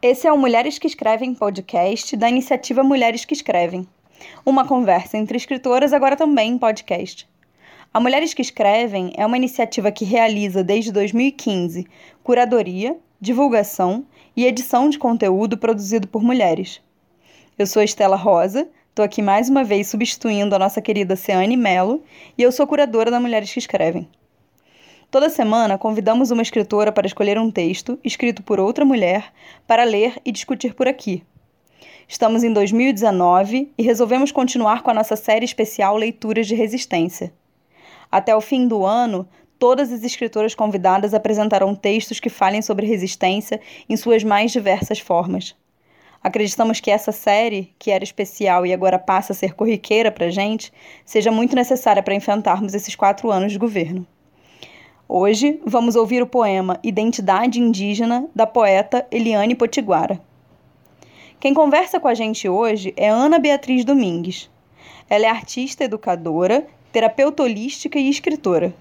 Esse é o Mulheres que Escrevem podcast da iniciativa Mulheres que Escrevem. Uma conversa entre escritoras, agora também em podcast. A Mulheres que Escrevem é uma iniciativa que realiza desde 2015 curadoria, divulgação e edição de conteúdo produzido por mulheres. Eu sou Estela Rosa, estou aqui mais uma vez substituindo a nossa querida Ceane Mello e eu sou curadora da Mulheres que Escrevem. Toda semana convidamos uma escritora para escolher um texto escrito por outra mulher para ler e discutir por aqui. Estamos em 2019 e resolvemos continuar com a nossa série especial Leituras de Resistência. Até o fim do ano, todas as escritoras convidadas apresentarão textos que falem sobre resistência em suas mais diversas formas. Acreditamos que essa série, que era especial e agora passa a ser corriqueira para a gente, seja muito necessária para enfrentarmos esses quatro anos de governo. Hoje vamos ouvir o poema Identidade Indígena da poeta Eliane Potiguara. Quem conversa com a gente hoje é Ana Beatriz Domingues. Ela é artista educadora, terapeuta holística e escritora.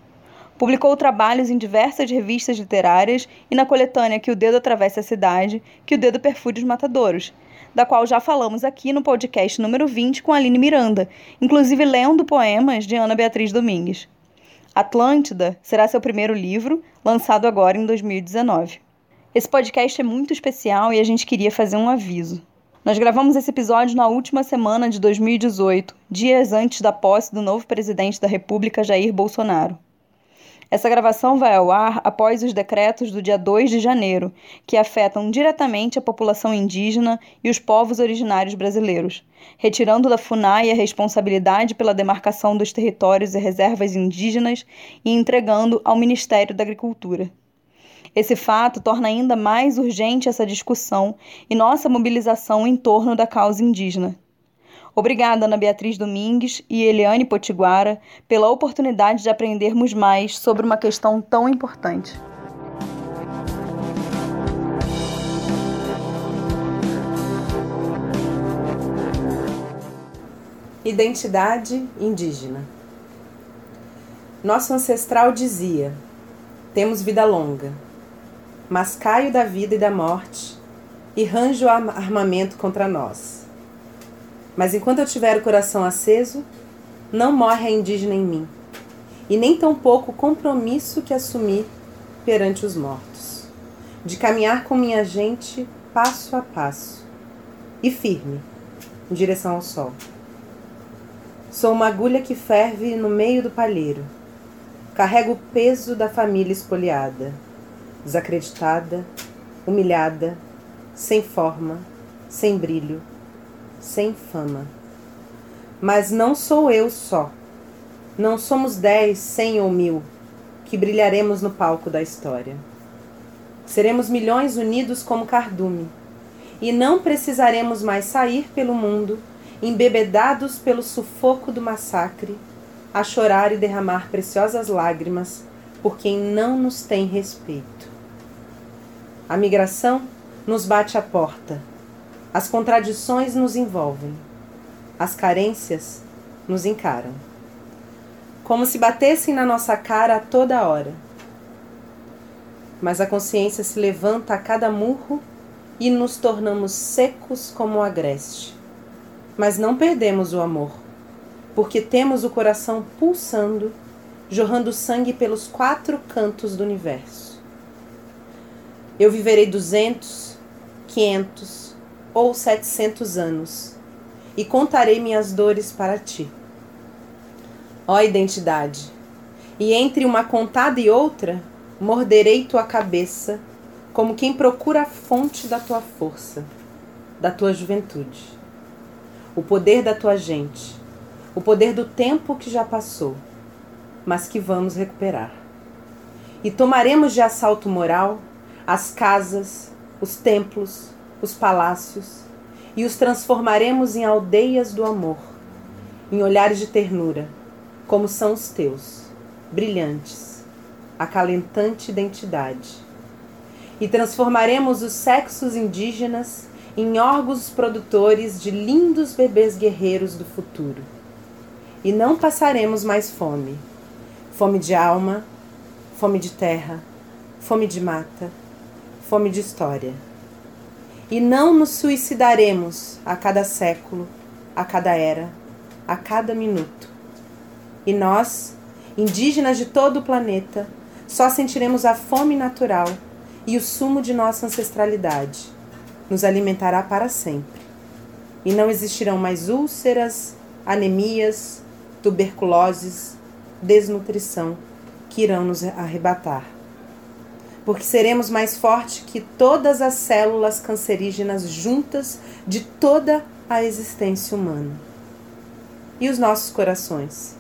Publicou trabalhos em diversas revistas literárias e na coletânea Que o Dedo Atravessa a Cidade, Que o Dedo Perfure os Matadouros, da qual já falamos aqui no podcast número 20 com Aline Miranda, inclusive lendo poemas de Ana Beatriz Domingues. Atlântida será seu primeiro livro, lançado agora em 2019. Esse podcast é muito especial e a gente queria fazer um aviso. Nós gravamos esse episódio na última semana de 2018, dias antes da posse do novo presidente da República, Jair Bolsonaro. Essa gravação vai ao ar após os decretos do dia 2 de janeiro, que afetam diretamente a população indígena e os povos originários brasileiros, retirando da FUNAI a responsabilidade pela demarcação dos territórios e reservas indígenas e entregando ao Ministério da Agricultura. Esse fato torna ainda mais urgente essa discussão e nossa mobilização em torno da causa indígena. Obrigada, Ana Beatriz Domingues e Eliane Potiguara, pela oportunidade de aprendermos mais sobre uma questão tão importante. Identidade indígena. Nosso ancestral dizia: temos vida longa, mas caio da vida e da morte e ranjo armamento contra nós. Mas enquanto eu tiver o coração aceso, não morre a indígena em mim, e nem tampouco o compromisso que assumi perante os mortos, de caminhar com minha gente passo a passo e firme em direção ao sol. Sou uma agulha que ferve no meio do palheiro. Carrego o peso da família espoliada, desacreditada, humilhada, sem forma, sem brilho sem fama. Mas não sou eu só. Não somos dez, cem ou mil que brilharemos no palco da história. Seremos milhões unidos como cardume, e não precisaremos mais sair pelo mundo, embebedados pelo sufoco do massacre, a chorar e derramar preciosas lágrimas por quem não nos tem respeito. A migração nos bate à porta as contradições nos envolvem, as carências nos encaram. Como se batessem na nossa cara a toda hora. Mas a consciência se levanta a cada murro e nos tornamos secos como o agreste. Mas não perdemos o amor, porque temos o coração pulsando, jorrando sangue pelos quatro cantos do universo. Eu viverei duzentos, quinhentos, ou setecentos anos, e contarei minhas dores para ti. Ó identidade, e entre uma contada e outra, morderei tua cabeça, como quem procura a fonte da tua força, da tua juventude, o poder da tua gente, o poder do tempo que já passou, mas que vamos recuperar. E tomaremos de assalto moral as casas, os templos, os palácios e os transformaremos em aldeias do amor, em olhares de ternura, como são os teus, brilhantes, acalentante identidade. E transformaremos os sexos indígenas em órgãos produtores de lindos bebês guerreiros do futuro. E não passaremos mais fome fome de alma, fome de terra, fome de mata, fome de história e não nos suicidaremos a cada século, a cada era, a cada minuto. E nós, indígenas de todo o planeta, só sentiremos a fome natural e o sumo de nossa ancestralidade. Nos alimentará para sempre. E não existirão mais úlceras, anemias, tuberculoses, desnutrição que irão nos arrebatar. Porque seremos mais fortes que todas as células cancerígenas juntas de toda a existência humana. E os nossos corações?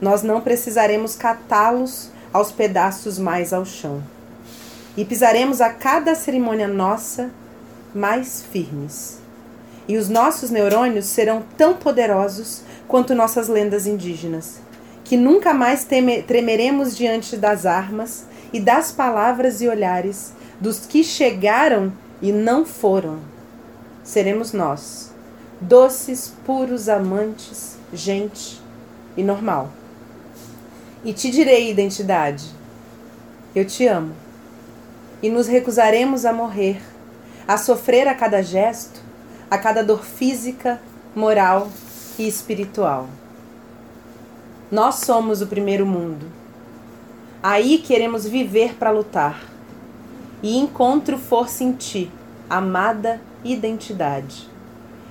Nós não precisaremos catá-los aos pedaços mais ao chão. E pisaremos a cada cerimônia nossa mais firmes. E os nossos neurônios serão tão poderosos quanto nossas lendas indígenas, que nunca mais tremeremos diante das armas e das palavras e olhares dos que chegaram e não foram. Seremos nós, doces, puros amantes, gente e normal. E te direi identidade: eu te amo. E nos recusaremos a morrer, a sofrer a cada gesto, a cada dor física, moral e espiritual. Nós somos o primeiro mundo. Aí queremos viver para lutar. E encontro força em ti, amada identidade.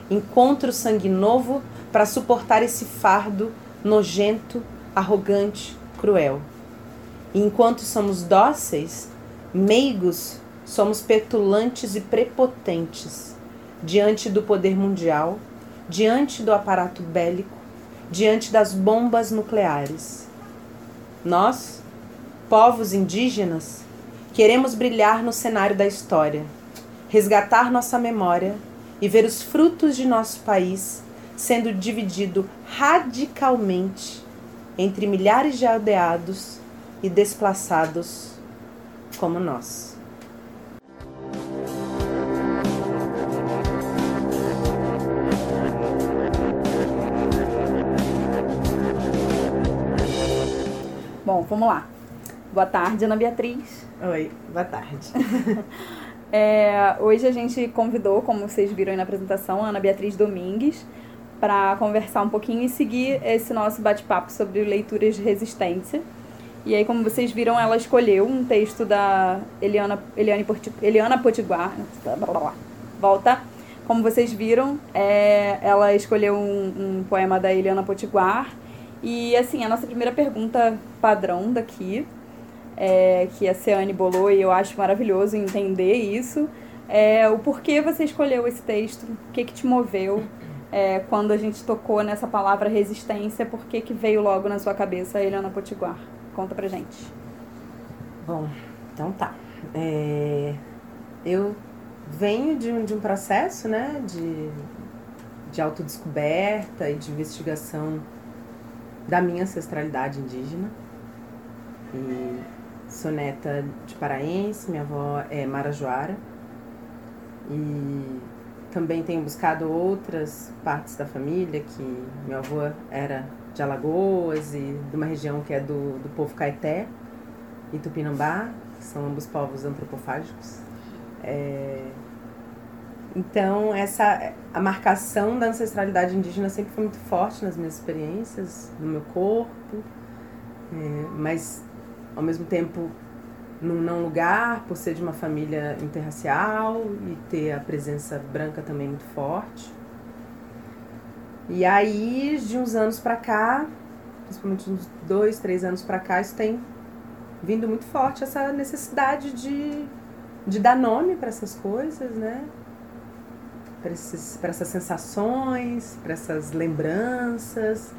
Encontro sangue novo para suportar esse fardo nojento, arrogante, cruel. E enquanto somos dóceis, meigos, somos petulantes e prepotentes diante do poder mundial diante do aparato bélico, diante das bombas nucleares. Nós, povos indígenas, queremos brilhar no cenário da história, resgatar nossa memória e ver os frutos de nosso país sendo dividido radicalmente entre milhares de aldeados e desplaçados como nós. Bom, vamos lá. Boa tarde, Ana Beatriz. Oi, boa tarde. é, hoje a gente convidou, como vocês viram aí na apresentação, a Ana Beatriz Domingues para conversar um pouquinho e seguir esse nosso bate-papo sobre leituras de resistência. E aí, como vocês viram, ela escolheu um texto da Eliana, Eliane Porti, Eliana Potiguar. Volta. Como vocês viram, é, ela escolheu um, um poema da Eliana Potiguar e assim, a nossa primeira pergunta padrão daqui, é, que a Ceane bolou e eu acho maravilhoso entender isso, é o porquê você escolheu esse texto, o que, que te moveu é, quando a gente tocou nessa palavra resistência, por que, que veio logo na sua cabeça Eliana Potiguar? Conta pra gente. Bom, então tá. É, eu venho de um, de um processo né, de, de autodescoberta e de investigação da minha ancestralidade indígena. E sou neta de paraense, minha avó é marajoara. E também tenho buscado outras partes da família, que meu avô era de Alagoas e de uma região que é do, do povo Caeté e Tupinambá, que são ambos povos antropofágicos. É, então, essa a marcação da ancestralidade indígena sempre foi muito forte nas minhas experiências, no meu corpo, é, mas ao mesmo tempo num não lugar, por ser de uma família interracial e ter a presença branca também muito forte. E aí, de uns anos para cá, principalmente uns dois, três anos para cá, isso tem vindo muito forte essa necessidade de, de dar nome para essas coisas, né? para essas sensações, para essas lembranças,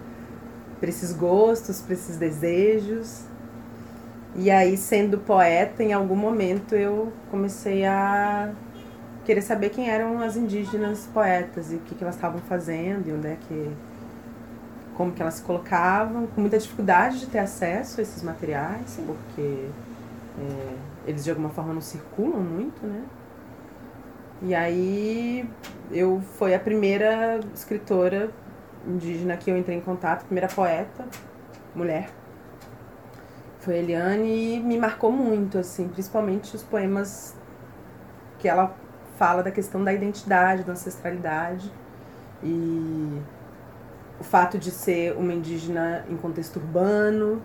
para esses gostos, para esses desejos. E aí, sendo poeta, em algum momento eu comecei a querer saber quem eram as indígenas poetas e o que, que elas estavam fazendo e onde é que. como que elas se colocavam, com muita dificuldade de ter acesso a esses materiais, porque é, eles de alguma forma não circulam muito, né? E aí eu foi a primeira escritora indígena que eu entrei em contato, primeira poeta, mulher. Foi Eliane e me marcou muito, assim, principalmente os poemas que ela fala da questão da identidade, da ancestralidade e o fato de ser uma indígena em contexto urbano.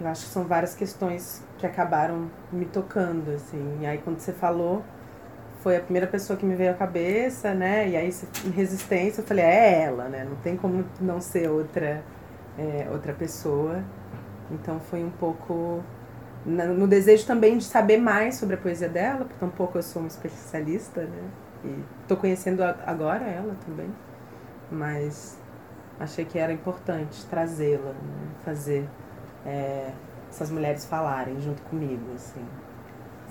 Eu acho que são várias questões que acabaram me tocando, assim. E aí quando você falou, foi a primeira pessoa que me veio à cabeça, né? E aí em resistência eu falei, é ela, né? Não tem como não ser outra é, outra pessoa. Então foi um pouco no desejo também de saber mais sobre a poesia dela, porque tampouco eu sou uma especialista, né? E tô conhecendo agora ela também. Mas achei que era importante trazê-la, né? fazer é, essas mulheres falarem junto comigo, assim.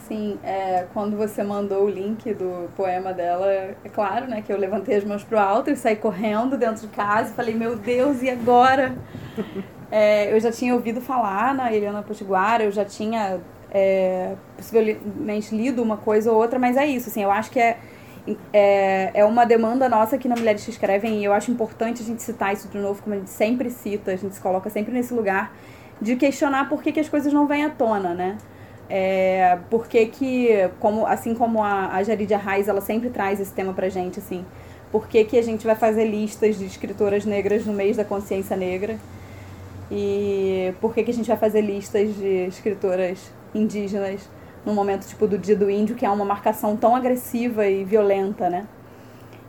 Sim, é, quando você mandou o link do poema dela, é claro, né, que eu levantei as mãos pro alto e saí correndo dentro de casa e falei, meu Deus, e agora? é, eu já tinha ouvido falar na Eliana Potiguara, eu já tinha é, possivelmente lido uma coisa ou outra, mas é isso, assim, eu acho que é, é, é uma demanda nossa aqui na Mulheres que Escrevem e eu acho importante a gente citar isso de novo, como a gente sempre cita, a gente se coloca sempre nesse lugar de questionar por que, que as coisas não vêm à tona, né? É, porque que, como, assim como a, a Jaridia Reis, ela sempre traz esse tema pra gente, assim, por que, que a gente vai fazer listas de escritoras negras no mês da consciência negra? E por que, que a gente vai fazer listas de escritoras indígenas no momento tipo do Dia do Índio, que é uma marcação tão agressiva e violenta, né?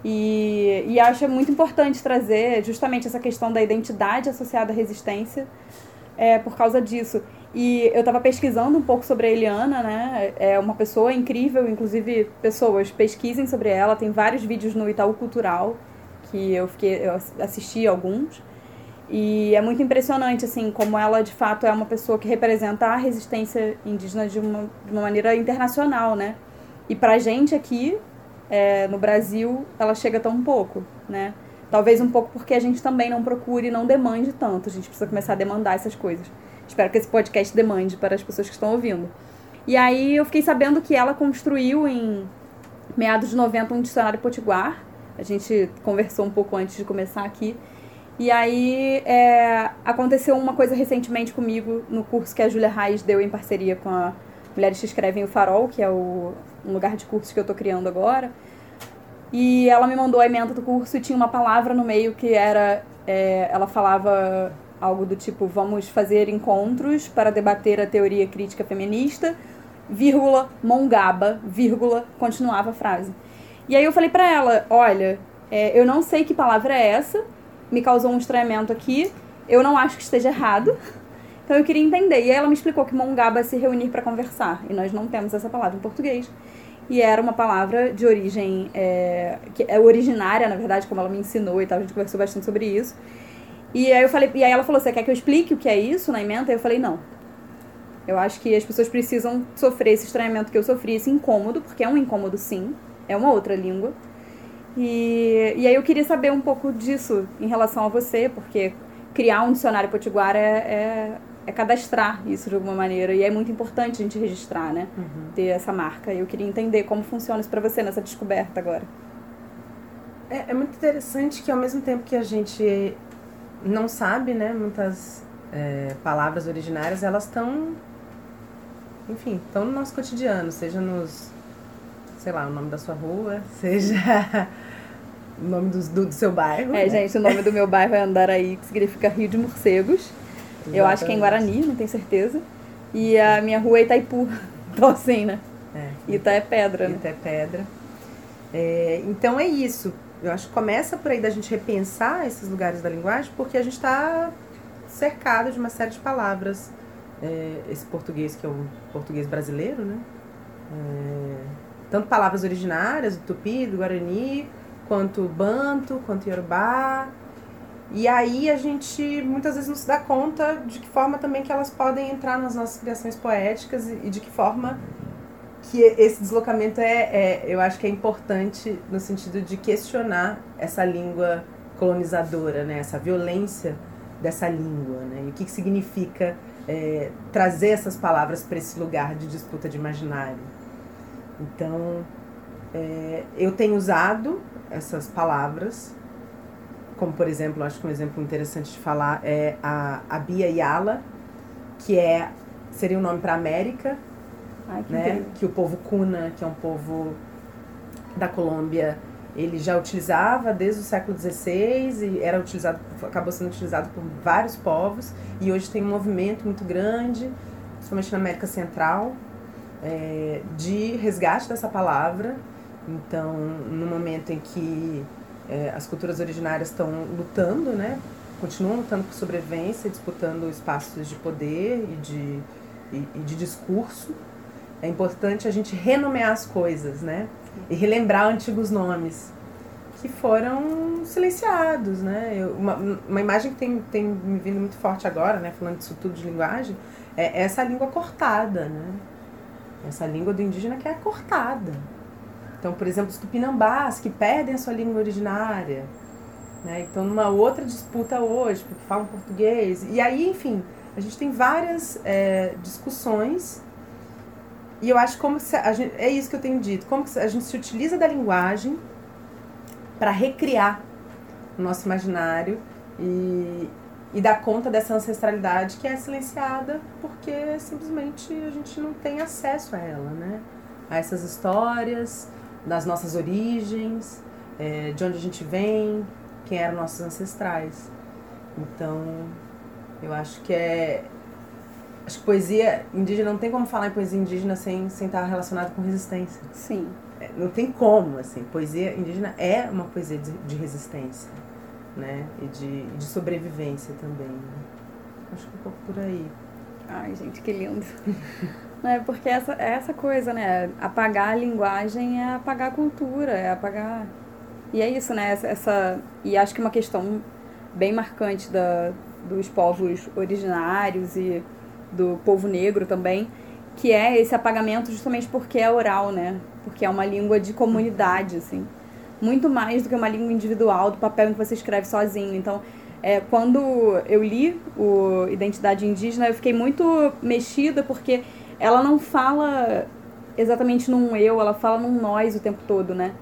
E, e acho muito importante trazer justamente essa questão da identidade associada à resistência é, por causa disso. E eu estava pesquisando um pouco sobre a Eliana, né? É uma pessoa incrível, inclusive pessoas pesquisem sobre ela. Tem vários vídeos no Itaú Cultural que eu fiquei, eu assisti alguns. E é muito impressionante, assim, como ela de fato é uma pessoa que representa a resistência indígena de uma, de uma maneira internacional, né? E pra gente aqui, é, no Brasil, ela chega tão pouco, né? Talvez um pouco porque a gente também não procure e não demande tanto. A gente precisa começar a demandar essas coisas. Espero que esse podcast demande para as pessoas que estão ouvindo. E aí eu fiquei sabendo que ela construiu em meados de 90 um dicionário potiguar. A gente conversou um pouco antes de começar aqui. E aí é, aconteceu uma coisa recentemente comigo no curso que a Júlia Reis deu em parceria com a Mulheres que Escrevem o Farol, que é o, um lugar de cursos que eu estou criando agora. E ela me mandou a emenda do curso e tinha uma palavra no meio que era. É, ela falava algo do tipo: vamos fazer encontros para debater a teoria crítica feminista, vírgula, mongaba, vírgula, continuava a frase. E aí eu falei para ela: olha, é, eu não sei que palavra é essa, me causou um estranhamento aqui, eu não acho que esteja errado. Então eu queria entender. E aí ela me explicou que mongaba é se reunir para conversar, e nós não temos essa palavra em português. E era uma palavra de origem, é, que é originária, na verdade, como ela me ensinou e tal, a gente conversou bastante sobre isso. E aí eu falei, e aí ela falou: "Você quer que eu explique o que é isso na emenda?" E eu falei: "Não. Eu acho que as pessoas precisam sofrer esse estranhamento que eu sofri, esse incômodo, porque é um incômodo sim, é uma outra língua. E, e aí eu queria saber um pouco disso em relação a você, porque criar um dicionário potiguar é, é, é cadastrar isso de alguma maneira. E é muito importante a gente registrar, né? Uhum. Ter essa marca. E eu queria entender como funciona isso para você nessa descoberta agora. É, é muito interessante que ao mesmo tempo que a gente não sabe, né? Muitas é, palavras originárias, elas estão, enfim, estão no nosso cotidiano, seja nos, sei lá, o nome da sua rua, seja o nome do, do, do seu bairro. É, né? gente, o nome do meu bairro é Andaraí, que significa Rio de Morcegos. Exatamente. Eu acho que é em Guarani, não tenho certeza. E a minha rua é Itaipu, então assim, né? É. Ita é pedra, né? Ita é pedra. É, então é isso. Eu acho que começa por aí da gente repensar esses lugares da linguagem, porque a gente está cercado de uma série de palavras. É, esse português que é o português brasileiro, né? É, tanto palavras originárias, do tupi, do guarani, quanto banto, quanto yorubá. E aí a gente muitas vezes não se dá conta de que forma também que elas podem entrar nas nossas criações poéticas e de que forma que esse deslocamento é, é, eu acho que é importante no sentido de questionar essa língua colonizadora, né? Essa violência dessa língua, né? E o que, que significa é, trazer essas palavras para esse lugar de disputa de imaginário. Então, é, eu tenho usado essas palavras, como por exemplo, acho que um exemplo interessante de falar é a, a Bia Yala, que é seria um nome para América, Ai, que né? Que o povo Kuna, que é um povo da Colômbia ele já utilizava desde o século XVI e era utilizado, acabou sendo utilizado por vários povos e hoje tem um movimento muito grande, principalmente na América Central, é, de resgate dessa palavra. Então, no momento em que é, as culturas originárias estão lutando, né, continuam lutando por sobrevivência, disputando espaços de poder e de, e, e de discurso, é importante a gente renomear as coisas, né? e relembrar antigos nomes que foram silenciados, né? Eu, uma, uma imagem que tem, tem me vindo muito forte agora, né? Falando disso tudo de linguagem, é essa língua cortada, né? Essa língua do indígena que é cortada. Então, por exemplo, os tupinambás que perdem a sua língua originária, né? Então, numa outra disputa hoje, porque falam português. E aí, enfim, a gente tem várias é, discussões e eu acho como se a gente, é isso que eu tenho dito, como a gente se utiliza da linguagem para recriar o nosso imaginário e, e dar conta dessa ancestralidade que é silenciada porque simplesmente a gente não tem acesso a ela, né? A essas histórias, das nossas origens, é, de onde a gente vem, quem eram nossos ancestrais. Então, eu acho que é, Acho que poesia indígena, não tem como falar em poesia indígena sem, sem estar relacionado com resistência. Sim. É, não tem como, assim. Poesia indígena é uma poesia de, de resistência, né? E de, de sobrevivência também. Né? Acho que um pouco por aí. Ai, gente, que lindo. é, porque essa, é essa coisa, né? Apagar a linguagem é apagar a cultura, é apagar... E é isso, né? Essa, essa... E acho que uma questão bem marcante da, dos povos originários e do povo negro também, que é esse apagamento justamente porque é oral, né? Porque é uma língua de comunidade, assim. Muito mais do que uma língua individual, do papel em que você escreve sozinho. Então, é, quando eu li o Identidade Indígena, eu fiquei muito mexida porque ela não fala exatamente num eu, ela fala num nós o tempo todo, né?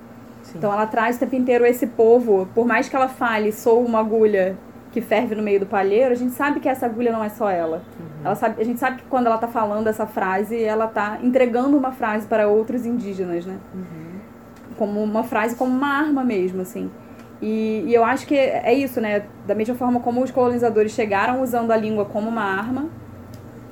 Sim. Então ela traz o tempo inteiro esse povo, por mais que ela fale, sou uma agulha que ferve no meio do palheiro, a gente sabe que essa agulha não é só ela. Uhum. ela sabe, a gente sabe que quando ela está falando essa frase, ela está entregando uma frase para outros indígenas, né? Uhum. Como uma frase, como uma arma mesmo, assim. E, e, eu acho que é isso, né? Da mesma forma como os colonizadores chegaram usando a língua como uma arma,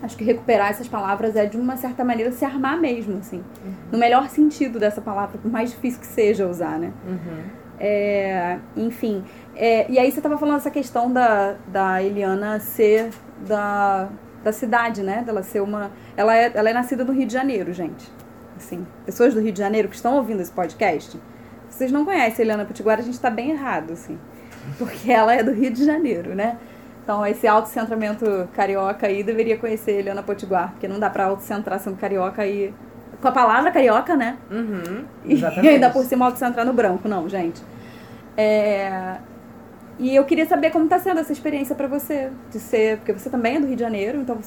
acho que recuperar essas palavras é, de uma certa maneira, se armar mesmo, assim. Uhum. No melhor sentido dessa palavra, por mais difícil que seja usar, né? Uhum. É, enfim, é, e aí você estava falando essa questão da, da Eliana ser da, da cidade, né? Dela ser uma. Ela é, ela é nascida no Rio de Janeiro, gente. Assim, pessoas do Rio de Janeiro que estão ouvindo esse podcast, vocês não conhecem a Eliana Potiguara, a gente está bem errado, assim. Porque ela é do Rio de Janeiro, né? Então, esse autocentramento carioca aí deveria conhecer a Eliana Potiguar, porque não dá para autocentrar sendo carioca aí. Com a palavra carioca, né? Uhum, exatamente. E ainda por cima autocentrar no branco, não, gente. É, e eu queria saber como está sendo essa experiência para você, de ser, porque você também é do Rio de Janeiro, então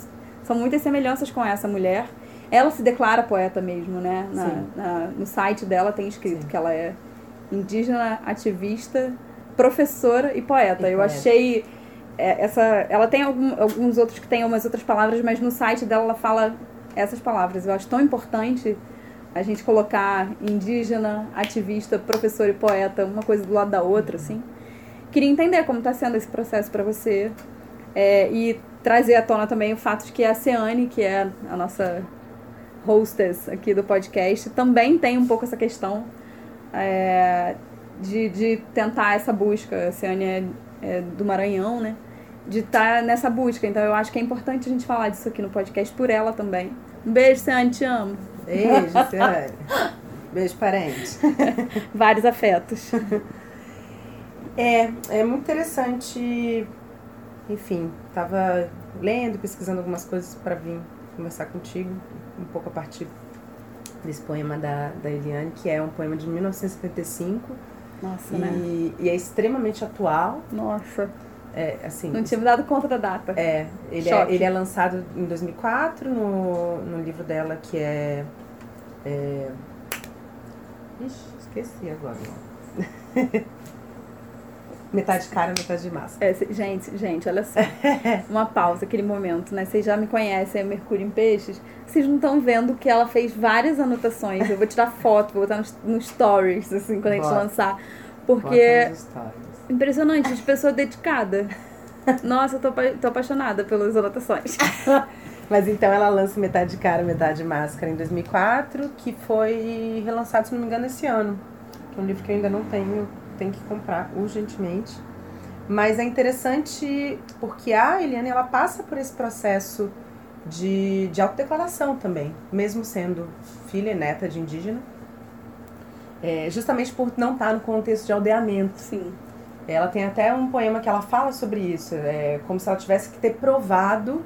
são muitas semelhanças com essa mulher. Ela se declara poeta mesmo, né? Na, na no site dela tem escrito Sim. que ela é indígena, ativista, professora e poeta. E eu poeta. achei é, essa, ela tem algum, alguns outros que tem umas outras palavras, mas no site dela ela fala essas palavras. Eu acho tão importante a gente colocar indígena, ativista, professor e poeta, uma coisa do lado da outra, assim. Queria entender como está sendo esse processo para você é, e trazer à tona também o fato de que a Ceane, que é a nossa hostess aqui do podcast, também tem um pouco essa questão é, de, de tentar essa busca. A Ceane é, é do Maranhão, né? De estar tá nessa busca. Então eu acho que é importante a gente falar disso aqui no podcast por ela também. Um beijo, Ceane, te amo. Beijo, Ceane. beijo, parente. Vários afetos. É, é muito interessante. Enfim, estava lendo, pesquisando algumas coisas para vir conversar contigo, um pouco a partir desse poema da, da Eliane, que é um poema de 1975. Nossa, e, né? E é extremamente atual. Nossa. É, assim, Não tinha me dado conta da data. É, ele, é, ele é lançado em 2004 no, no livro dela que é. é... Ixi, esqueci agora. Metade cara, metade de máscara. É, gente, gente, olha só. Uma pausa, aquele momento, né? Vocês já me conhecem, é Mercúrio em Peixes. Vocês não estão vendo que ela fez várias anotações. Eu vou tirar foto, vou botar nos, nos stories, assim, quando a gente lançar. Porque. Impressionante, de pessoa dedicada. Nossa, eu tô, apa- tô apaixonada pelas anotações. Mas então ela lança Metade Cara, Metade Máscara em 2004, que foi relançado, se não me engano, esse ano. Que é um livro que eu ainda não tenho, tenho que comprar urgentemente. Mas é interessante porque a Eliane ela passa por esse processo de, de autodeclaração também, mesmo sendo filha e neta de indígena. É, justamente por não estar no contexto de aldeamento. Sim. Ela tem até um poema que ela fala sobre isso, é como se ela tivesse que ter provado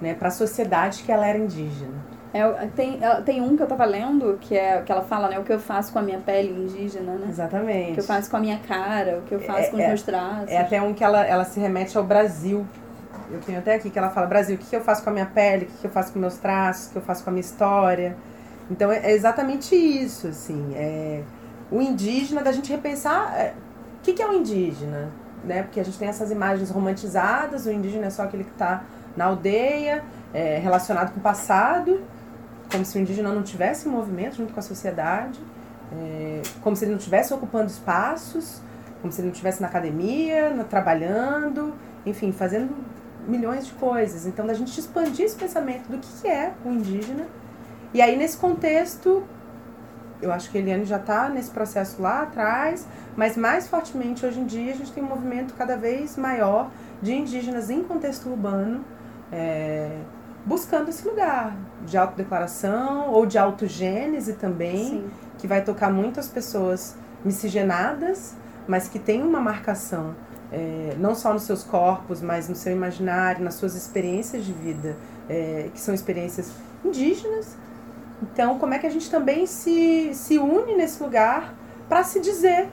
né, para a sociedade que ela era indígena. É, tem, ela- tem um que eu tava lendo, que é que ela fala, né? O que eu faço com a minha pele indígena, né? O Exatamente. que eu faço com a minha cara, o que eu faço com os É- meus traços. É até um que ela, ela se remete ao Brasil. Eu tenho até aqui que ela fala: Brasil, o que, eu faço com a minha pele, o que, eu faço com meus traços, o que eu faço com a minha história. Então é é exatamente isso, assim. É, o indígena, da gente repensar é, o que, que é o indígena, né? Porque a gente tem essas imagens romantizadas, o indígena é só aquele que está na aldeia, é, relacionado com o passado, como se o indígena não tivesse movimento junto com a sociedade, é, como se ele não estivesse ocupando espaços, como se ele não estivesse na academia, trabalhando, enfim, fazendo milhões de coisas. Então, da gente expandir esse pensamento do que que é o indígena. E aí, nesse contexto, eu acho que a Eliane já está nesse processo lá atrás, mas mais fortemente hoje em dia a gente tem um movimento cada vez maior de indígenas em contexto urbano é, buscando esse lugar de autodeclaração ou de autogênese também Sim. que vai tocar muito as pessoas miscigenadas, mas que tem uma marcação, é, não só nos seus corpos, mas no seu imaginário, nas suas experiências de vida, é, que são experiências indígenas. Então, como é que a gente também se, se une nesse lugar para se dizer?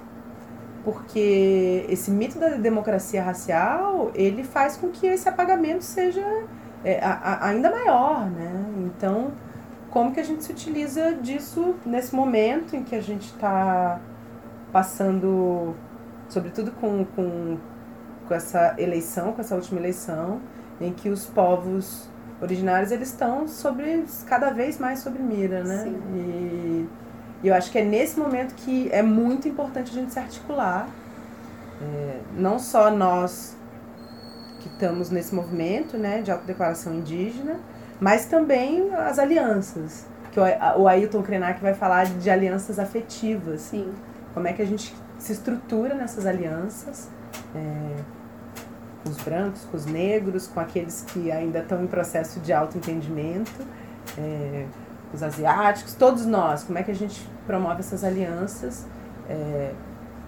Porque esse mito da democracia racial, ele faz com que esse apagamento seja é, a- a- ainda maior, né? Então, como que a gente se utiliza disso nesse momento em que a gente está passando, sobretudo com, com, com essa eleição, com essa última eleição, em que os povos originários eles estão sobre cada vez mais sobre mira, né? Sim. E, e eu acho que é nesse momento que é muito importante a gente se articular, É, não só nós que estamos nesse movimento, né, de autodeclaração indígena, mas também as alianças, que o, Ailton Krenak vai falar de alianças afetivas, Sim. como é que a gente se estrutura nessas alianças, é, com os brancos, com os negros, com aqueles que ainda estão em processo de autoentendimento, é, os asiáticos, todos nós, como é que a gente promove essas alianças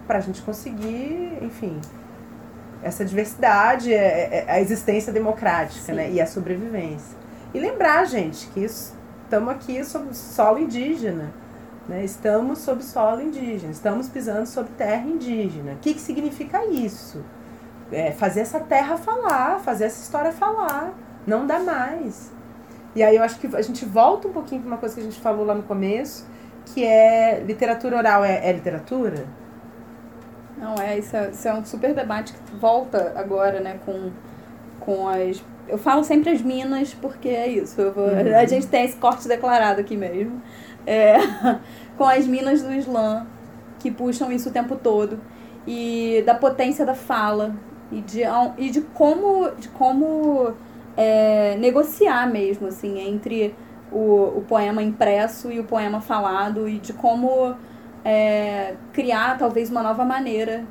para a gente conseguir, enfim, essa diversidade, é, é a existência democrática Sim. né, e a sobrevivência. E lembrar, gente, que estamos aqui sob solo indígena. Né? Estamos sob solo indígena, estamos pisando sobre terra indígena. O que, que significa isso? É fazer essa terra falar, fazer essa história falar. Não dá mais. E aí eu acho que a gente volta um pouquinho para uma coisa que a gente falou lá no começo, que é literatura oral é, é literatura? Não, é isso, é, isso é um super debate que volta agora, né, com, com as. Eu falo sempre as minas, porque é isso. vou- Uhum. A gente tem esse corte declarado aqui mesmo. É, com as minas do Islã, que puxam isso o tempo todo. E da potência da fala. E de, e de como, de como é, negociar mesmo, assim, entre o, o poema impresso e o poema falado. E de como é, criar talvez uma nova maneira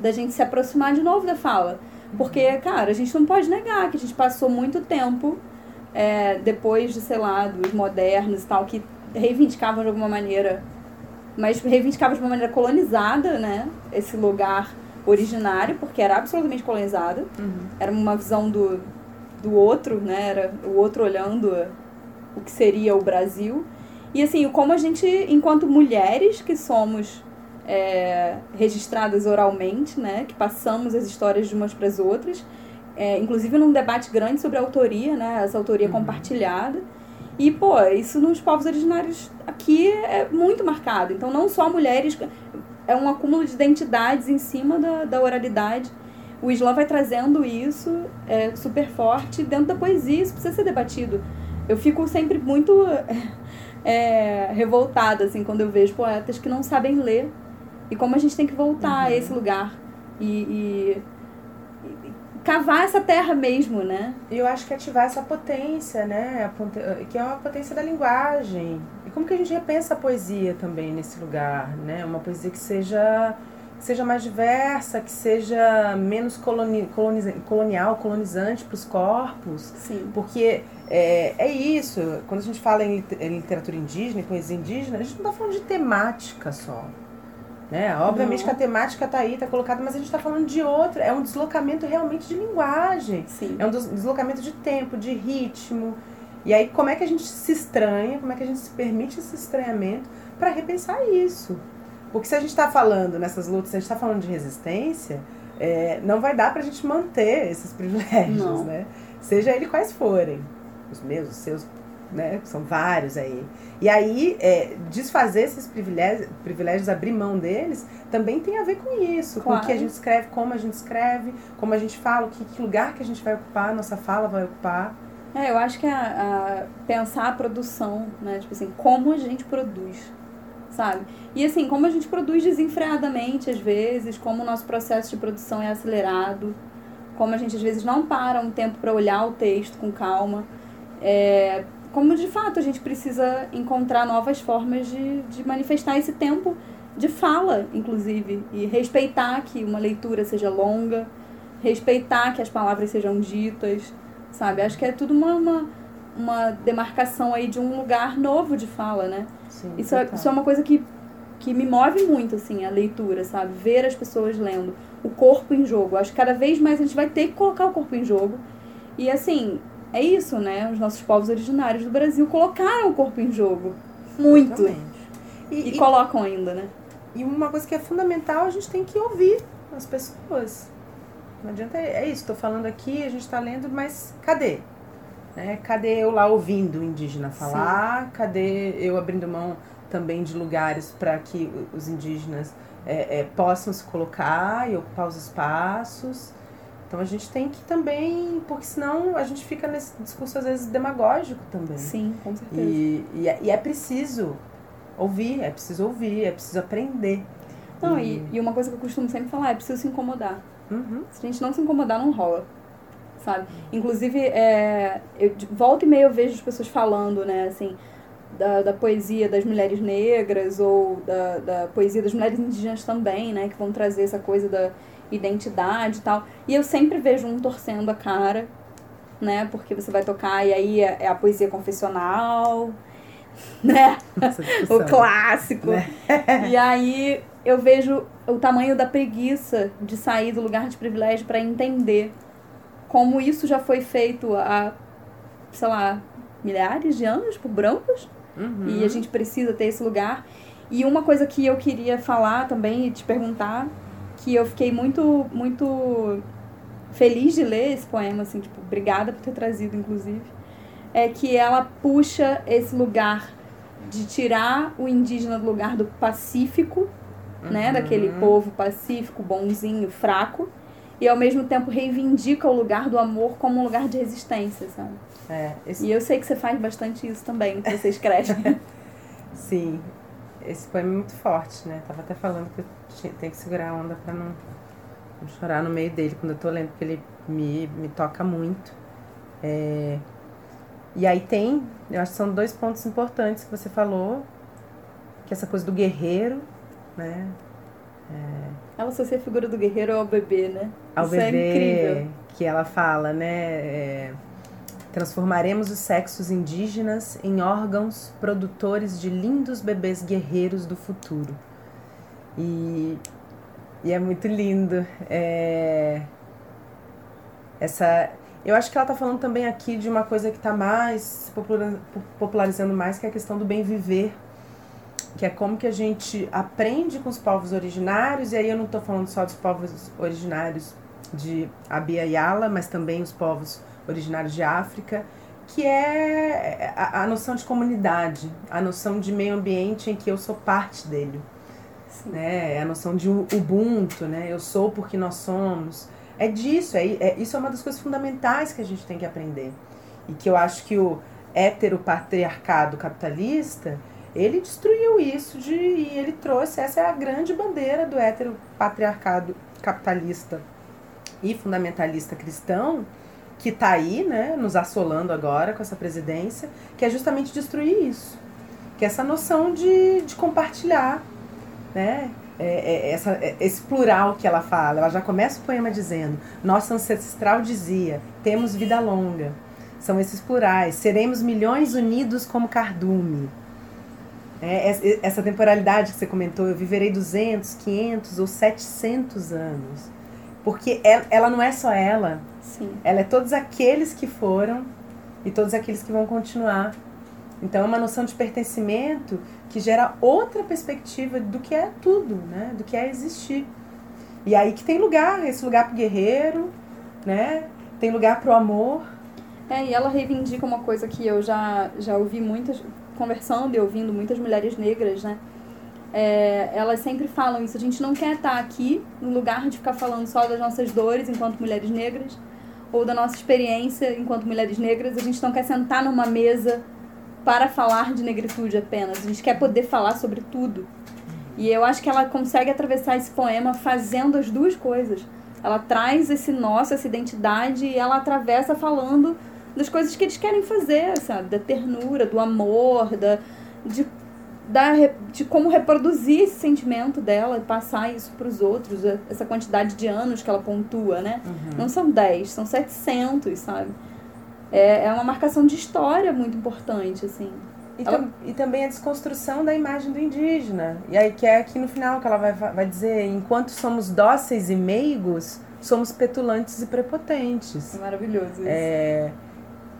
da gente se aproximar de novo da fala. Porque, cara, a gente não pode negar que a gente passou muito tempo é, depois de, sei lá, dos modernos e tal, que reivindicavam de alguma maneira, mas reivindicavam de uma maneira colonizada, né? Esse lugar originário, porque era absolutamente colonizado. Era uma visão do, do outro, né? Era o outro olhando o que seria o Brasil. E assim, como a gente, enquanto mulheres que somos é, registradas oralmente, né? Que passamos as histórias de umas para as outras, é, inclusive num debate grande sobre a autoria, né? Essa autoria compartilhada. E, pô, isso nos povos originários aqui é muito marcado. Então, não só mulheres. É um acúmulo de identidades em cima da, da oralidade. O Islã vai trazendo isso é, super forte dentro da poesia, isso precisa ser debatido. Eu fico sempre muito é, revoltada, assim, quando eu vejo poetas que não sabem ler e como a gente tem que voltar uhum. a esse lugar e, e, cavar essa terra mesmo, né? E eu acho que ativar essa potência, né? Que é uma potência da linguagem. E como que a gente repensa a poesia também nesse lugar, né? Uma poesia que seja que seja mais diversa, que seja menos coloni, colonial, colonizante para os corpos. Sim. Porque é, é isso, quando a gente fala em literatura indígena, em poesia indígena, a gente não está falando de temática só. Né? Obviamente que a temática está aí, está colocada, mas a gente está falando de outra. É um deslocamento realmente de linguagem. Sim. É um deslocamento de tempo, de ritmo. E aí, como é que a gente se estranha, como é que a gente se permite esse estranhamento para repensar isso? Porque se a gente está falando nessas lutas, se a gente está falando de resistência, é, não vai dar para a gente manter esses privilégios, não. né? Seja ele quais forem. Os meus, os seus, né? São vários aí. E aí, é, desfazer esses privilégios, privilégios, abrir mão deles, também tem a ver com isso. Claro. Com o que a gente escreve, como a gente escreve, como a gente fala, que, que lugar que a gente vai ocupar, nossa fala vai ocupar. É, eu acho que a, a pensar a produção, né? Tipo assim, como a gente produz sabe? E assim, como a gente produz desenfreadamente às vezes, como o nosso processo de produção é acelerado, como a gente às vezes não para um tempo para olhar o texto com calma, é, como de fato a gente precisa encontrar novas formas de, de manifestar esse tempo de fala, inclusive, e respeitar que uma leitura seja longa, respeitar que as palavras sejam ditas, sabe? Acho que é tudo uma, uma, uma demarcação aí de um lugar novo de fala, né? Sim, isso, é, isso é uma coisa que, que me move muito, assim, a leitura, sabe? Ver as pessoas lendo. O corpo em jogo. Acho que cada vez mais a gente vai ter que colocar o corpo em jogo. E, assim, é isso, né? Os nossos povos originários do Brasil colocaram o corpo em jogo. Muito. E, e, colocam ainda, né? E uma coisa que é fundamental, a gente tem que ouvir as pessoas. Não adianta, é isso, estou falando aqui, a gente está lendo, mas cadê? Né? Cadê eu lá ouvindo o indígena falar? Sim. Cadê eu abrindo mão também de lugares para que os indígenas é, é, possam se colocar e ocupar os espaços? Então a gente tem que também, porque senão a gente fica nesse discurso às vezes demagógico também. Sim, com certeza. E, e, é, e é preciso ouvir, é preciso ouvir, é preciso aprender. Não, e, e uma coisa que eu costumo sempre falar, é preciso se incomodar. Uhum. Se a gente não se incomodar, não rola sabe? Inclusive, é, eu, volta e meia eu vejo as pessoas falando, né, assim, da, da poesia das mulheres negras ou da, da poesia das mulheres indígenas também, né, que vão trazer essa coisa da identidade e tal. E eu sempre vejo um torcendo a cara, né, porque você vai tocar e aí é, é a poesia confessional, né? o clássico. Né? e aí eu vejo o tamanho da preguiça de sair do lugar de privilégio para entender como isso já foi feito há, sei lá, milhares de anos por brancos. Uhum. E a gente precisa ter esse lugar. E uma coisa que eu queria falar também e te perguntar, que eu fiquei muito, muito feliz de ler esse poema, assim, tipo, obrigada por ter trazido, inclusive, é que ela puxa esse lugar de tirar o indígena do lugar do pacífico, né, uhum. né, daquele povo pacífico, bonzinho, fraco, e ao mesmo tempo reivindica o lugar do amor como um lugar de resistência, sabe? É, esse... E eu sei que você faz bastante isso também que você escreve. Sim, esse poema é muito forte, né? Tava até falando que eu tenho que segurar a onda pra não, não chorar no meio dele quando eu tô lendo, porque ele me, me toca muito. É... E aí tem, eu acho que são dois pontos importantes que você falou, que é essa coisa do guerreiro, né? É... Ela associa a figura do guerreiro ao bebê, né? Ao Isso é bebê, é incrível. que ela fala, né? É... Transformaremos os sexos indígenas em órgãos produtores de lindos bebês guerreiros do futuro. E, e é muito lindo. É... Essa, eu acho que ela está falando também aqui de uma coisa que está mais popularizando mais, que é a questão do bem viver que é como que a gente aprende com os povos originários, e aí eu não estou falando só dos povos originários de Abia Yala, mas também os povos originários de África, que é a, a noção de comunidade, a noção de meio ambiente em que eu sou parte dele. né? É a noção de ubuntu, né? Eu sou porque nós somos. É disso, é, é, isso é uma das coisas fundamentais que a gente tem que aprender. E que eu acho que o heteropatriarcado capitalista, ele destruiu isso de, e ele trouxe, essa é a grande bandeira do heteropatriarcado capitalista e fundamentalista cristão, que está aí, né, nos assolando agora com essa presidência, que é justamente destruir isso. Que é essa noção de, de compartilhar, né? É, é, essa, é, esse plural que ela fala. Ela já começa o poema dizendo: Nosso ancestral dizia, temos vida longa. São esses plurais. Seremos milhões unidos como cardume. É, essa temporalidade que você comentou, eu viverei 200, 500 ou 700 anos. Porque ela, ela não é só ela. Sim. Ela é todos aqueles que foram e todos aqueles que vão continuar. Então é uma noção de pertencimento que gera outra perspectiva do que é tudo, né? Do que é existir. E aí que tem lugar, esse lugar pro guerreiro, né? Tem lugar pro amor. É, e ela reivindica uma coisa que eu já, já ouvi muitas, conversando e ouvindo muitas mulheres negras, né? É, elas sempre falam isso. A gente não quer estar aqui no lugar de ficar falando só das nossas dores enquanto mulheres negras ou da nossa experiência enquanto mulheres negras. A gente não quer sentar numa mesa para falar de negritude apenas. A gente quer poder falar sobre tudo. E eu acho que ela consegue atravessar esse poema fazendo as duas coisas. Ela traz esse nosso, essa identidade, e ela atravessa falando das coisas que eles querem fazer, sabe? Da ternura, do amor, da, de, da, de como reproduzir esse sentimento dela e passar isso para os outros, essa quantidade de anos que ela pontua, né? Uhum. Não são 10, são 700, sabe? é, é uma marcação de história muito importante, assim. E, ela... tam, e também a desconstrução da imagem do indígena. E aí que é aqui no final que ela vai, vai dizer, enquanto somos dóceis e meigos, somos petulantes e prepotentes. É maravilhoso isso. É,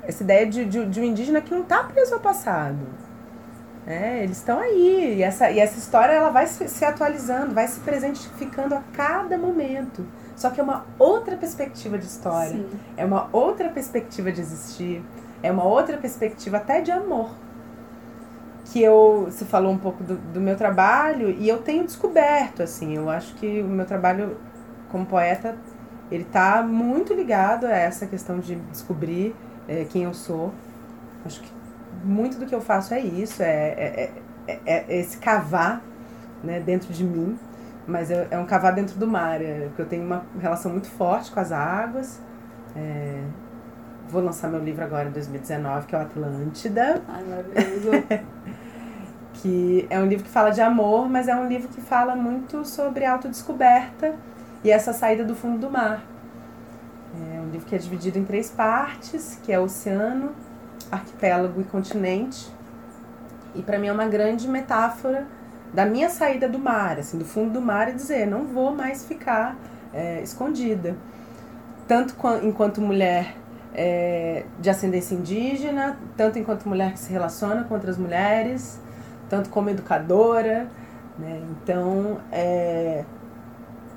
essa ideia de, de, de um indígena que não está preso ao passado. É, eles estão aí. E essa, e essa história ela vai se, se atualizando, vai se presentificando a cada momento. Só que é uma outra perspectiva de história. Sim. É uma outra perspectiva de existir. É uma outra perspectiva até de amor. Que eu. Você falou um pouco do, do meu trabalho e eu tenho descoberto, assim. Eu acho que o meu trabalho como poeta ele está muito ligado a essa questão de descobrir é, quem eu sou. Acho que muito do que eu faço é isso, é, é, é, é esse cavar né, dentro de mim mas é, é um cavar dentro do mar, é, porque eu tenho uma relação muito forte com as águas. É, vou lançar meu livro agora em 2019, que é o Atlântida. Ai, maravilhoso. que é um livro que fala de amor, mas é um livro que fala muito sobre autodescoberta e essa saída do fundo do mar. É um livro que é dividido em três partes, que é oceano, arquipélago e continente. E para mim é uma grande metáfora da minha saída do mar, assim, do fundo do mar e dizer, não vou mais ficar é, escondida. Tanto enquanto mulher é, de ascendência indígena, tanto enquanto mulher que se relaciona com outras mulheres, tanto como educadora. Né? Então, é,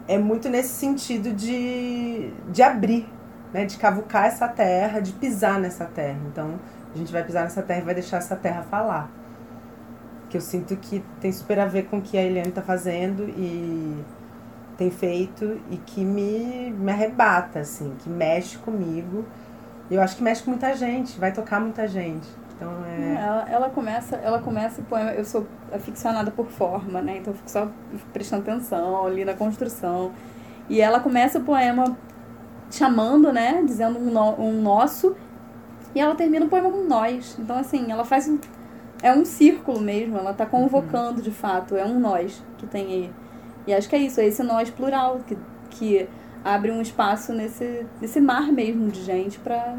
é muito nesse sentido de, de abrir, né? de cavucar essa terra, de pisar nessa terra. Então, a gente vai pisar nessa terra e vai deixar essa terra falar que eu sinto que tem super a ver com o que a Eliane está fazendo e tem feito e que me, me arrebata, assim, que mexe comigo. Eu acho que mexe com muita gente, vai tocar muita gente. Então é... Ela, ela começa, ela começa o poema, eu sou aficionada por forma, né? Então eu fico só prestando atenção ali na construção. E ela começa o poema chamando, né? Dizendo um, no, um nosso. E ela termina o poema com nós. Então, assim, ela faz um é um círculo mesmo, ela está convocando de fato, é um nós que tem aí. E acho que é isso, é esse nós plural que, que abre um espaço nesse, nesse mar mesmo de gente para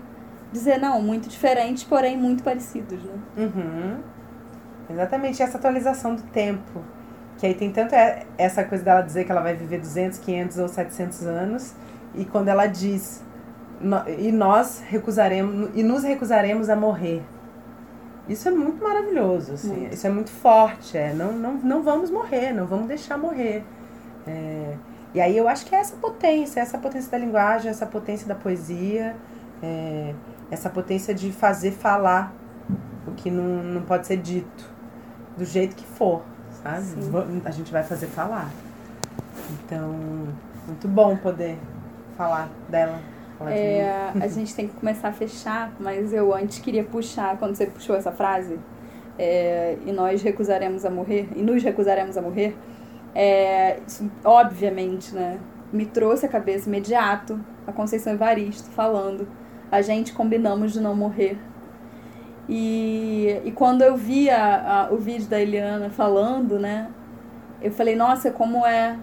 dizer, não, muito diferentes, porém muito parecidos, né? Uhum. Exatamente, essa atualização do tempo. Que aí tem tanto é, essa coisa dela dizer que ela vai viver 200, 500 ou 700 anos, e quando ela diz, e nós recusaremos, e nos recusaremos a morrer. Isso é muito maravilhoso, assim. Muito. Isso é muito forte. É, não, não, não vamos morrer, não vamos deixar morrer. É, e aí eu acho que é essa potência, essa potência da linguagem, essa potência da poesia, é, essa potência de fazer falar o que não, não pode ser dito, do jeito que for, sabe? A gente vai fazer falar. Então, muito bom poder falar dela. Falar é, de a gente tem que começar a fechar, mas eu antes queria puxar, quando você puxou essa frase, é, e nós recusaremos a morrer, e nos recusaremos a morrer, é, isso, obviamente, né, me trouxe à cabeça imediato a Conceição Evaristo falando: a gente combinamos de não morrer. E, e quando eu vi a, a, o vídeo da Eliana falando, né, eu falei: nossa, como é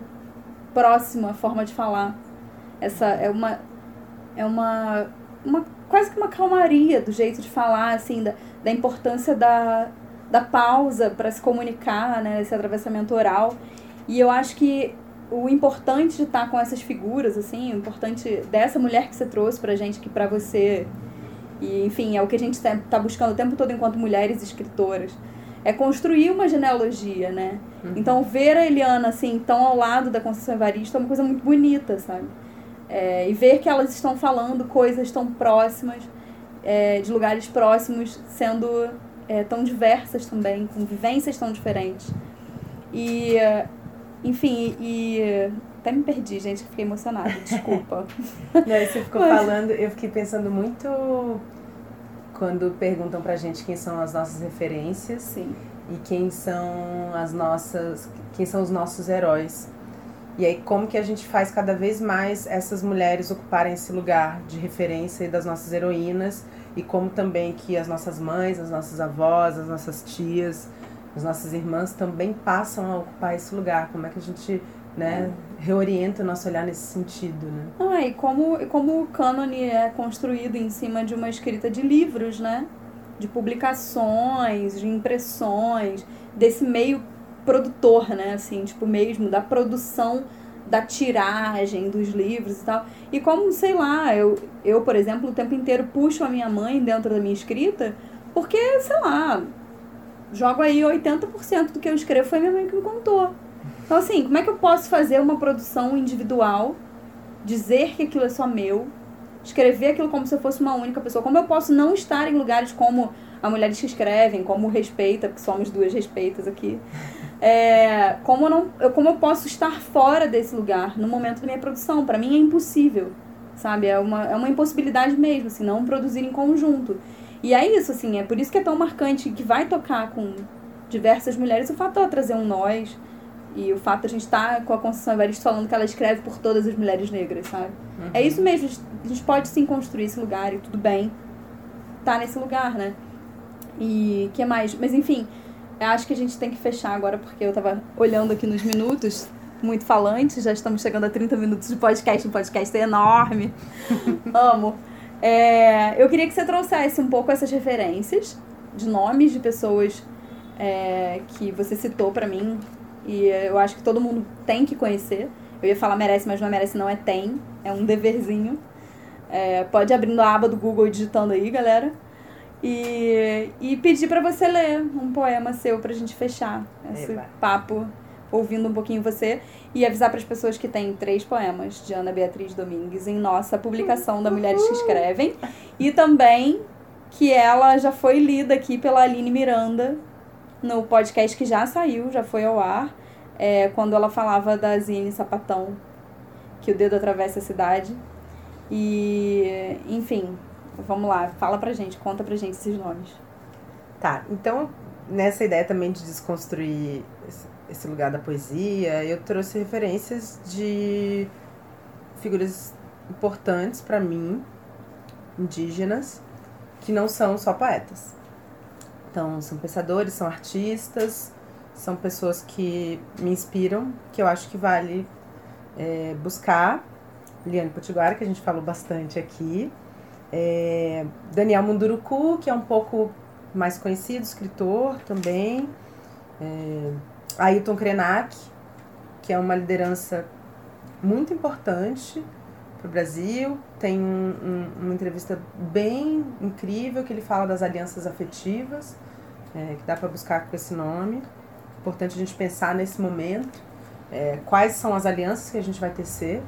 próximo a forma de falar. Essa é uma. É uma. uma quase que uma calmaria do jeito de falar, assim, da, da importância da, da pausa para se comunicar, né, esse atravessamento oral. E eu acho que o importante de estar com essas figuras, assim, o importante dessa mulher que você trouxe pra gente, que pra você, e enfim, é o que a gente está tá buscando o tempo todo enquanto mulheres escritoras, é construir uma genealogia, né? Uhum. Então, ver a Eliana, assim, tão ao lado da Conceição Evaristo é uma coisa muito bonita, sabe? É, e ver que elas estão falando coisas tão próximas, é, de lugares próximos, sendo é, tão diversas também, com vivências tão diferentes. E enfim, e até me perdi, gente, fiquei emocionada, desculpa. Não, você ficou Mas... falando, eu fiquei pensando muito quando perguntam pra gente quem são as nossas referências Sim. e quem são as nossas, quem são os nossos heróis. E aí como que a gente faz cada vez mais essas mulheres ocuparem esse lugar de referência das nossas heroínas e como também que as nossas mães, as nossas avós, as nossas tias, as nossas irmãs também passam a ocupar esse lugar. Como é que a gente né, reorienta o nosso olhar nesse sentido, né? Ah, e como, como o cânone é construído em cima de uma escrita de livros, né? De publicações, de impressões, desse meio produtor, né? Assim, tipo, mesmo da produção da tiragem dos livros e tal. E como, sei lá, eu, eu, por exemplo, o tempo inteiro puxo a minha mãe dentro da minha escrita, porque, sei lá, jogo aí 80% do que eu escrevo foi minha mãe que me contou. Então, assim, como é que eu posso fazer uma produção individual, dizer que aquilo é só meu, escrever aquilo como se eu fosse uma única pessoa? Como eu posso não estar em lugares como a Mulheres que Escrevem, como Respeita, porque somos duas respeitas aqui. É, como, eu não, eu, como eu posso estar fora desse lugar no momento da minha produção? Para mim é impossível, sabe? É uma, é uma impossibilidade mesmo, assim, não produzir em conjunto. E é isso, assim, é por isso que é tão marcante que vai tocar com diversas mulheres o fato de ela trazer um nós e o fato de a gente estar tá com a Conceição Evaristo falando que ela escreve por todas as mulheres negras, sabe? Uhum. É isso mesmo, a gente pode sim construir esse lugar e tudo bem tá nesse lugar, né? E que mais? Mas enfim, eu acho que a gente tem que fechar agora porque eu tava olhando aqui nos minutos, muito falante, já estamos chegando a 30 minutos de podcast, um podcast é enorme. Amo. É, eu queria que você trouxesse um pouco essas referências de nomes de pessoas é, que você citou para mim e eu acho que todo mundo tem que conhecer. Eu ia falar merece, mas não é merece, não é tem. É um deverzinho. É, pode abrindo a aba do Google e digitando aí, galera. E, e pedir para você ler um poema seu pra gente fechar esse Eba. papo ouvindo um pouquinho você e avisar para as pessoas que tem três poemas de Ana Beatriz Domingues em nossa publicação da Mulheres que Escrevem e também que ela já foi lida aqui pela Aline Miranda no podcast que já saiu, já foi ao ar, é, quando ela falava da Zine Sapatão, que o dedo atravessa a cidade. E, enfim, vamos lá, fala pra gente, conta pra gente esses nomes. Tá, então nessa ideia também de desconstruir esse lugar da poesia, eu trouxe referências de figuras importantes para mim, indígenas, que não são só poetas. Então, são pensadores, são artistas, são pessoas que me inspiram, que eu acho que vale é, buscar. Liane Potiguara, que a gente falou bastante aqui. É, Daniel Munduruku, que é um pouco mais conhecido, escritor também. É, Ailton Krenak, que é uma liderança muito importante para o Brasil. Tem um, um, uma entrevista bem incrível que ele fala das alianças afetivas, é, que dá para buscar com esse nome. Importante a gente pensar nesse momento é, quais são as alianças que a gente vai tecer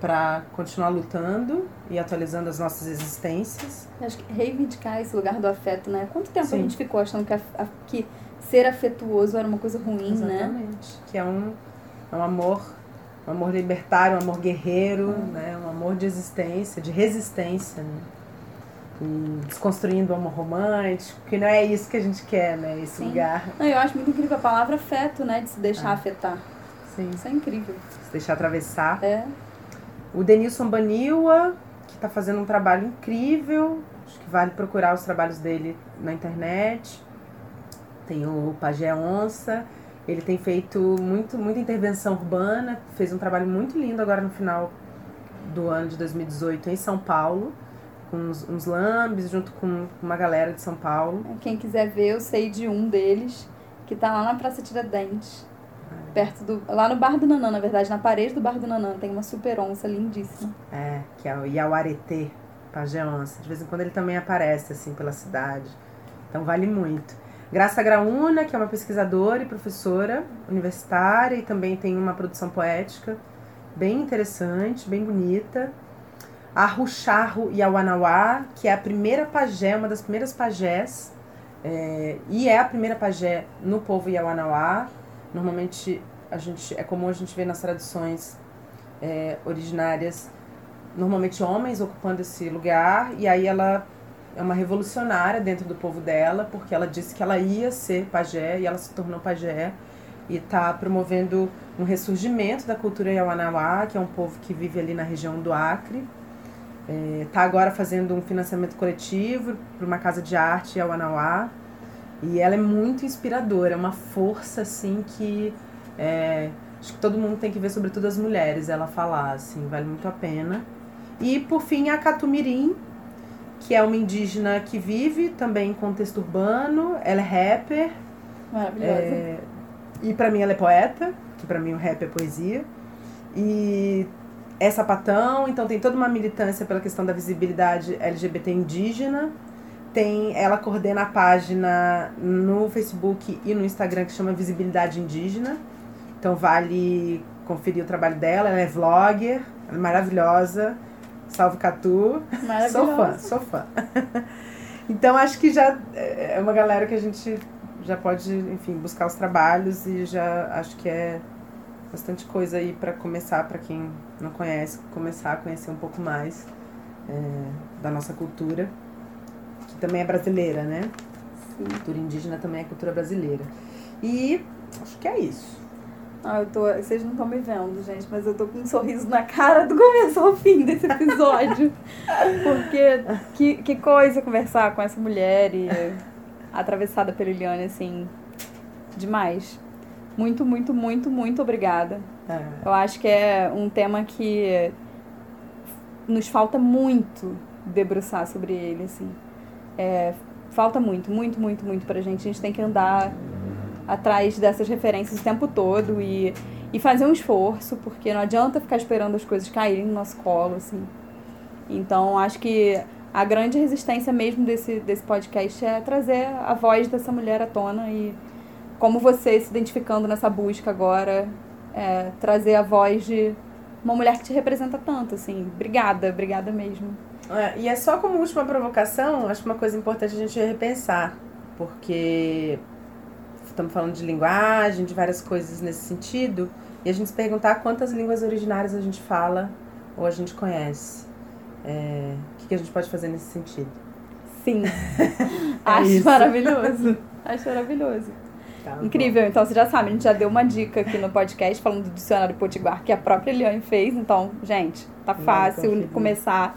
para continuar lutando e atualizando as nossas existências. Acho que reivindicar esse lugar do afeto, né? Quanto tempo Sim. a gente ficou achando que, a, a, que ser afetuoso era uma coisa ruim, Exatamente. né? Exatamente. Que é um, é um amor, um amor libertário, um amor guerreiro, hum. né? Um amor de existência, de resistência, né? Desconstruindo o amor romântico, que não é isso que a gente quer, né? Esse Sim. lugar. Não, eu acho muito incrível a palavra afeto, né? De se deixar ah. afetar. Sim. Isso é incrível. Se deixar atravessar. É. O Denilson Baniwa, que está fazendo um trabalho incrível. Acho que vale procurar os trabalhos dele na internet. Tem o Pagé Onça. Ele tem feito muito, muita intervenção urbana. Fez um trabalho muito lindo agora no final do ano de 2018 em São Paulo com uns, uns lambes, junto com uma galera de São Paulo. Quem quiser ver, eu sei de um deles, que tá lá na Praça Tiradentes. Perto do. Lá no Bar do Nanã, na verdade, na parede do Bar do Nanã, tem uma super onça lindíssima. É, que é o Iauaretê, Pajé Onça. De vez em quando ele também aparece, assim, pela cidade. Então vale muito. Graça Graúna, que é uma pesquisadora e professora universitária e também tem uma produção poética bem interessante, bem bonita a Rucharro Yawanawá, que é a primeira pajé, uma das primeiras pajés, é, e é a primeira pajé no povo Yawanawá. Normalmente a gente, é comum a gente ver nas tradições é, originárias, normalmente homens ocupando esse lugar, e aí ela é uma revolucionária dentro do povo dela, porque ela disse que ela ia ser pajé e ela se tornou pajé e está promovendo um ressurgimento da cultura Yawanawá, que é um povo que vive ali na região do Acre Está é, agora fazendo um financiamento coletivo para uma casa de arte, a Wanauá. E ela é muito inspiradora, é uma força assim que é, acho que todo mundo tem que ver, sobretudo as mulheres, ela falar, assim, vale muito a pena. E por fim a Catumirim, que é uma indígena que vive também em contexto urbano, ela é rapper. Maravilhosa. É, e para mim ela é poeta, que para mim o rap é poesia. E é sapatão, então tem toda uma militância pela questão da visibilidade LGBT indígena. Tem, ela coordena a página no Facebook e no Instagram que chama Visibilidade Indígena. Então vale conferir o trabalho dela. Ela é vlogger, ela é maravilhosa. Salve Catu. Sou fã, sou fã. então acho que já é uma galera que a gente já pode, enfim, buscar os trabalhos e já acho que é bastante coisa aí para começar, para quem não conhece, começar a conhecer um pouco mais é, da nossa cultura, que também é brasileira, né? Sim. Cultura indígena também é cultura brasileira. E acho que é isso. Ah, eu tô. Vocês não estão me vendo, gente, mas eu tô com um sorriso na cara do começo ao fim desse episódio. Porque que, que coisa conversar com essa mulher e atravessada pela Eliane, assim, demais. Muito, muito, muito, muito obrigada. É. Eu acho que é um tema que nos falta muito debruçar sobre ele, assim. É, falta muito, muito, muito, muito pra gente. A gente tem que andar atrás dessas referências o tempo todo e, e fazer um esforço, porque não adianta ficar esperando as coisas caírem no nosso colo, assim. Então, acho que a grande resistência mesmo desse, desse podcast é trazer a voz dessa mulher à tona e como você se identificando nessa busca agora, é, trazer a voz de uma mulher que te representa tanto, assim. Obrigada, obrigada mesmo. É, e é só como última provocação, acho uma coisa importante a gente repensar, porque estamos falando de linguagem, de várias coisas nesse sentido, e a gente se perguntar quantas línguas originárias a gente fala ou a gente conhece. É, o que, a gente pode fazer nesse sentido? Sim. é acho isso. maravilhoso. Acho maravilhoso. Tá Incrível, bom. então você já sabe, a gente já deu uma dica aqui no podcast falando do dicionário potiguar que a própria Eliane fez. Então, gente, tá fácil começar.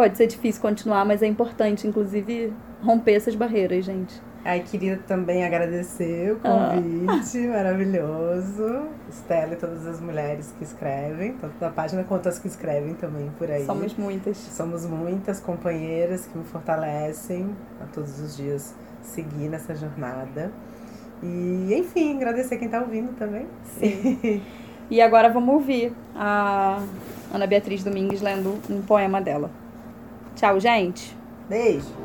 Pode ser difícil continuar, mas é importante, inclusive, romper essas barreiras, gente. Aí queria também agradecer o convite ah. maravilhoso. Estela e todas as mulheres que escrevem, tanto na página quanto as que escrevem também por aí. Somos muitas. Somos muitas companheiras que me fortalecem a todos os dias seguir nessa jornada. E, enfim, agradecer quem está ouvindo também. Sim. e agora vamos ouvir a Ana Beatriz Domingues lendo um poema dela. Tchau, gente. Beijo.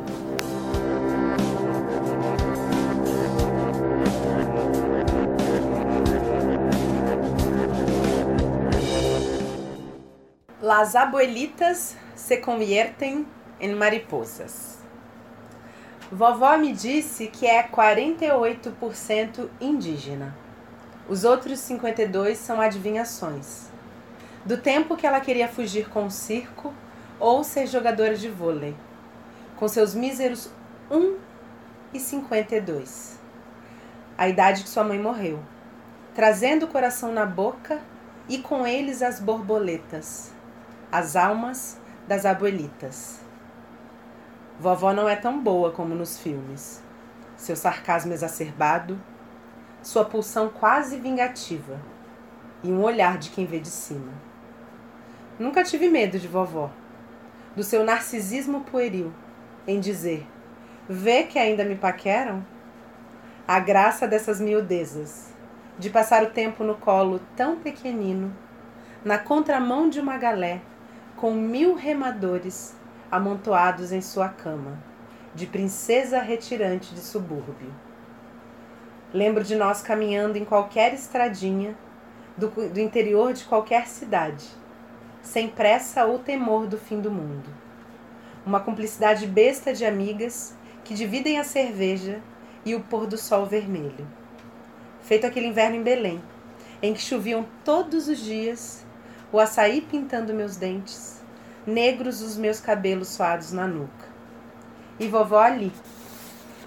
Las abuelitas se conviertem em mariposas. Vovó me disse que é 48% indígena. Os outros 52 são adivinhações. Do tempo que ela queria fugir com o circo ou ser jogadora de vôlei, com seus míseros 1 e 52. A idade que sua mãe morreu, trazendo o coração na boca e com eles as borboletas, as almas das abuelitas. Vovó não é tão boa como nos filmes. Seu sarcasmo exacerbado, sua pulsão quase vingativa e um olhar de quem vê de cima. Nunca tive medo de vovó, do seu narcisismo pueril em dizer: Vê que ainda me paqueram? A graça dessas miudezas, de passar o tempo no colo tão pequenino, na contramão de uma galé, com mil remadores amontoados em sua cama, de princesa retirante de subúrbio. Lembro de nós caminhando em qualquer estradinha do, do interior de qualquer cidade, sem pressa ou temor do fim do mundo. Uma cumplicidade besta de amigas que dividem a cerveja e o pôr do sol vermelho. Feito aquele inverno em Belém, em que choviam todos os dias, o açaí pintando meus dentes, negros os meus cabelos suados na nuca. E vovó ali,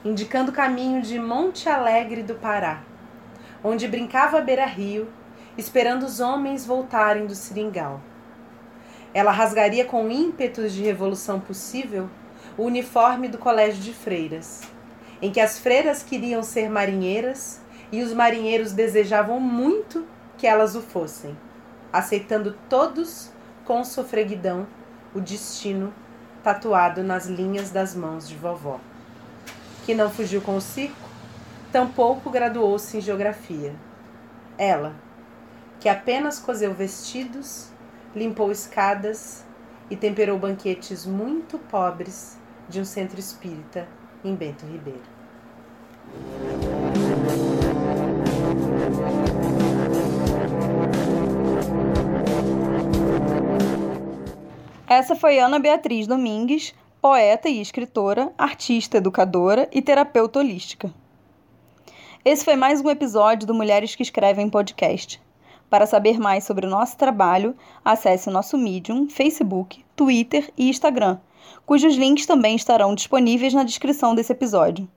indicando o caminho de Monte Alegre do Pará, onde brincava à beira-rio, esperando os homens voltarem do seringal. Ela rasgaria com ímpetos de revolução possível o uniforme do colégio de freiras, em que as freiras queriam ser marinheiras e os marinheiros desejavam muito que elas o fossem, aceitando todos com sofreguidão o destino tatuado nas linhas das mãos de vovó que não fugiu com o circo, tampouco graduou-se em geografia. Ela, que apenas coseu vestidos, limpou escadas e temperou banquetes muito pobres de um centro espírita em Bento Ribeiro. Essa foi Ana Beatriz Domingues, poeta e escritora, artista, educadora e terapeuta holística. Esse foi mais um episódio do Mulheres que Escrevem podcast. Para saber mais sobre o nosso trabalho, acesse o nosso Medium, Facebook, Twitter e Instagram, cujos links também estarão disponíveis na descrição desse episódio.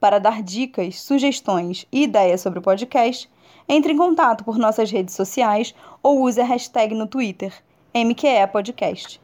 Para dar dicas, sugestões e ideias sobre o podcast, entre em contato por nossas redes sociais ou use a hashtag no Twitter, MQE Podcast.